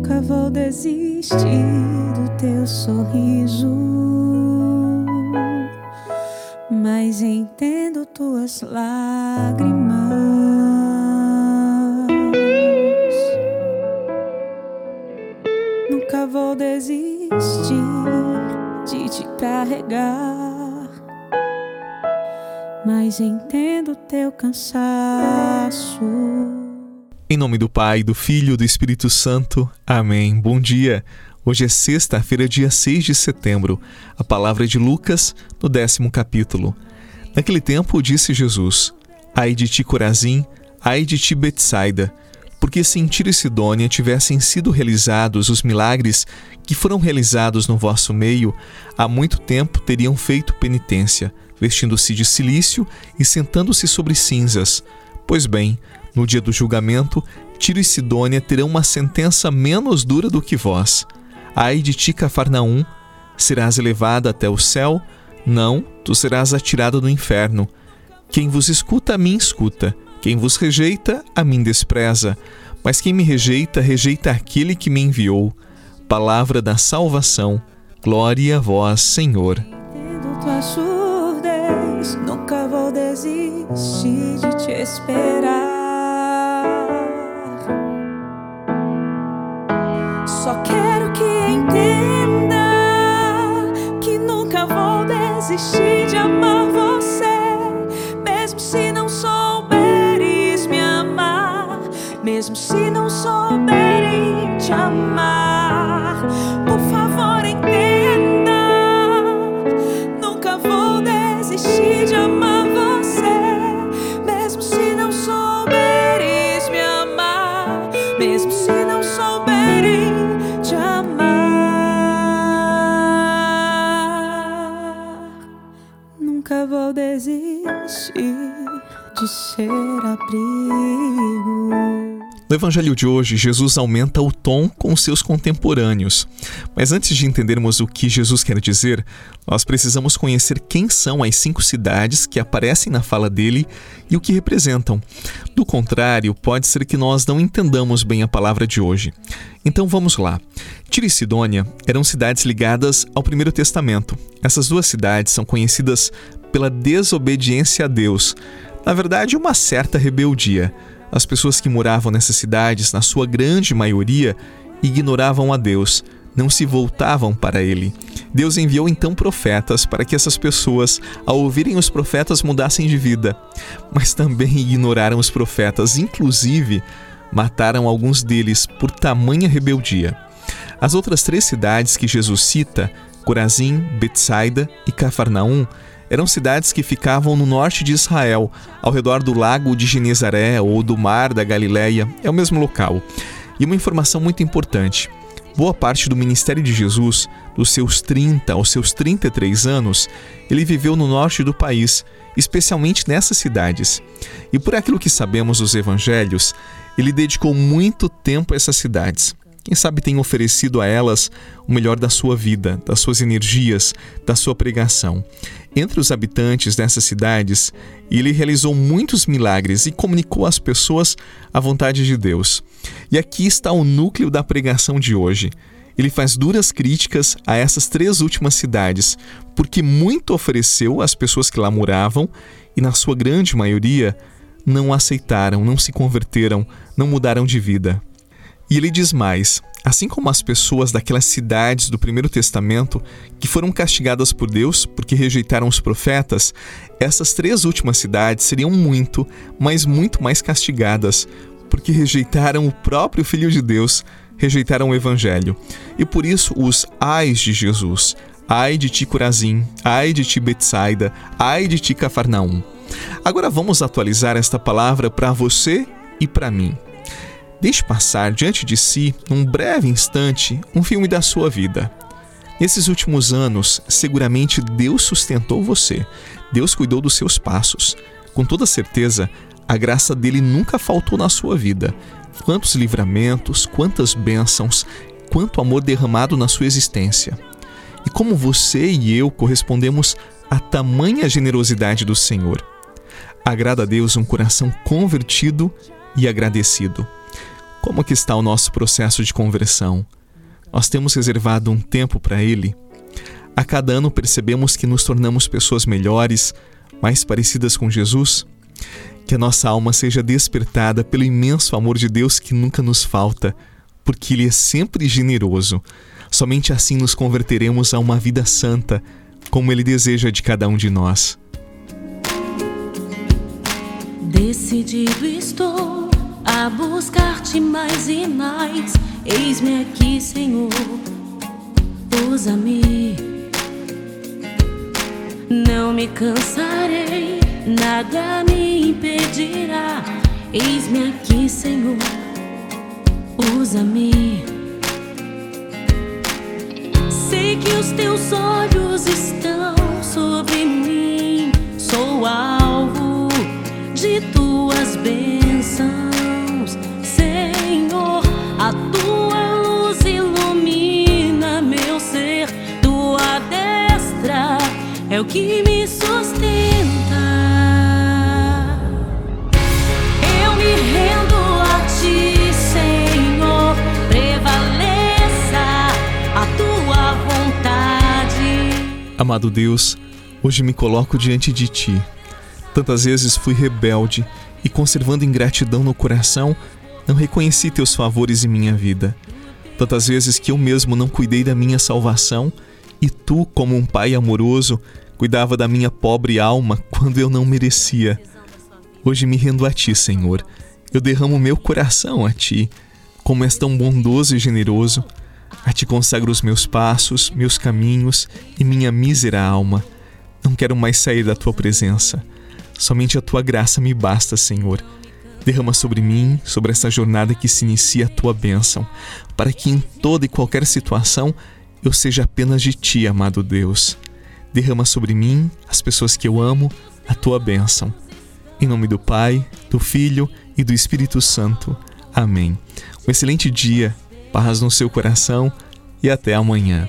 Nunca vou desistir do teu sorriso, mas entendo tuas lágrimas. Nunca vou desistir de te carregar, mas entendo teu cansaço. Em nome do Pai, do Filho e do Espírito Santo. Amém. Bom dia. Hoje é sexta-feira, dia 6 de setembro. A palavra é de Lucas, no décimo capítulo. Naquele tempo disse Jesus: Ai de ti, Corazim, ai de ti, Betsaida, porque se em Tiro e Sidônia tivessem sido realizados os milagres que foram realizados no vosso meio, há muito tempo teriam feito penitência, vestindo-se de silício e sentando-se sobre cinzas. Pois bem, no dia do julgamento, Tiro e Sidônia terão uma sentença menos dura do que vós. Ai de ti, Cafarnaum, serás elevada até o céu? Não, tu serás atirada no inferno. Quem vos escuta, a mim escuta. Quem vos rejeita, a mim despreza. Mas quem me rejeita, rejeita aquele que me enviou. Palavra da salvação. Glória a vós, Senhor. Tua surdez, nunca vou desistir de te esperar. De amar você, mesmo se não souberes me amar, mesmo se não souberem te amar. Por favor, entenda, nunca vou desistir de amar você, mesmo se não souberes me amar, mesmo se abrigo. No evangelho de hoje, Jesus aumenta o tom com seus contemporâneos. Mas antes de entendermos o que Jesus quer dizer, nós precisamos conhecer quem são as cinco cidades que aparecem na fala dele e o que representam. Do contrário, pode ser que nós não entendamos bem a palavra de hoje. Então vamos lá. Tiro e Sidônia eram cidades ligadas ao Primeiro Testamento. Essas duas cidades são conhecidas pela desobediência a Deus. Na verdade, uma certa rebeldia. As pessoas que moravam nessas cidades, na sua grande maioria, ignoravam a Deus, não se voltavam para Ele. Deus enviou então profetas para que essas pessoas, ao ouvirem os profetas, mudassem de vida. Mas também ignoraram os profetas, inclusive mataram alguns deles por tamanha rebeldia. As outras três cidades que Jesus cita, Corazim, Betsaida e Cafarnaum, eram cidades que ficavam no norte de Israel, ao redor do lago de Genezaré ou do mar da Galileia, é o mesmo local. E uma informação muito importante: boa parte do ministério de Jesus, dos seus 30 aos seus 33 anos, ele viveu no norte do país, especialmente nessas cidades. E por aquilo que sabemos dos evangelhos, ele dedicou muito tempo a essas cidades. Quem sabe tem oferecido a elas o melhor da sua vida, das suas energias, da sua pregação. Entre os habitantes dessas cidades, ele realizou muitos milagres e comunicou às pessoas a vontade de Deus. E aqui está o núcleo da pregação de hoje. Ele faz duras críticas a essas três últimas cidades, porque muito ofereceu às pessoas que lá moravam e, na sua grande maioria, não aceitaram, não se converteram, não mudaram de vida. E ele diz mais: assim como as pessoas daquelas cidades do Primeiro Testamento que foram castigadas por Deus porque rejeitaram os profetas, essas três últimas cidades seriam muito, mas muito mais castigadas porque rejeitaram o próprio Filho de Deus, rejeitaram o Evangelho. E por isso os ais de Jesus, ai de ti Corazim, ai de ti Betsaida, ai de ti Cafarnaum. Agora vamos atualizar esta palavra para você e para mim. Deixe passar diante de si, num breve instante, um filme da sua vida. Nesses últimos anos, seguramente Deus sustentou você, Deus cuidou dos seus passos. Com toda certeza, a graça dele nunca faltou na sua vida. Quantos livramentos, quantas bênçãos, quanto amor derramado na sua existência. E como você e eu correspondemos a tamanha generosidade do Senhor. Agrada a Deus um coração convertido e agradecido. Como que está o nosso processo de conversão? Nós temos reservado um tempo para ele? A cada ano percebemos que nos tornamos pessoas melhores, mais parecidas com Jesus? Que a nossa alma seja despertada pelo imenso amor de Deus que nunca nos falta, porque Ele é sempre generoso. Somente assim nos converteremos a uma vida santa, como Ele deseja de cada um de nós. Decidido estou a buscar-te mais e mais. Eis-me aqui, Senhor, usa-me. Não me cansarei, nada me impedirá. Eis-me aqui, Senhor, usa-me. Sei que os teus olhos estão sobre mim, sou alvo de tuas bênçãos, o que me sustenta. Eu me rendo a ti, Senhor. Prevaleça a tua vontade. Amado Deus, hoje me coloco diante de ti. Tantas vezes fui rebelde e, conservando ingratidão no coração, não reconheci teus favores em minha vida. Tantas vezes que eu mesmo não cuidei da minha salvação e tu, como um pai amoroso, cuidava da minha pobre alma quando eu não merecia. Hoje me rendo a ti, Senhor. Eu derramo meu coração a ti. Como és tão bondoso e generoso, a ti consagro os meus passos, meus caminhos e minha mísera alma. Não quero mais sair da tua presença. Somente a tua graça me basta, Senhor. Derrama sobre mim, sobre essa jornada que se inicia a tua bênção, para que em toda e qualquer situação eu seja apenas de ti, amado Deus. Derrama sobre mim, as pessoas que eu amo, a tua bênção. Em nome do Pai, do Filho e do Espírito Santo. Amém. Um excelente dia, paz no seu coração e até amanhã.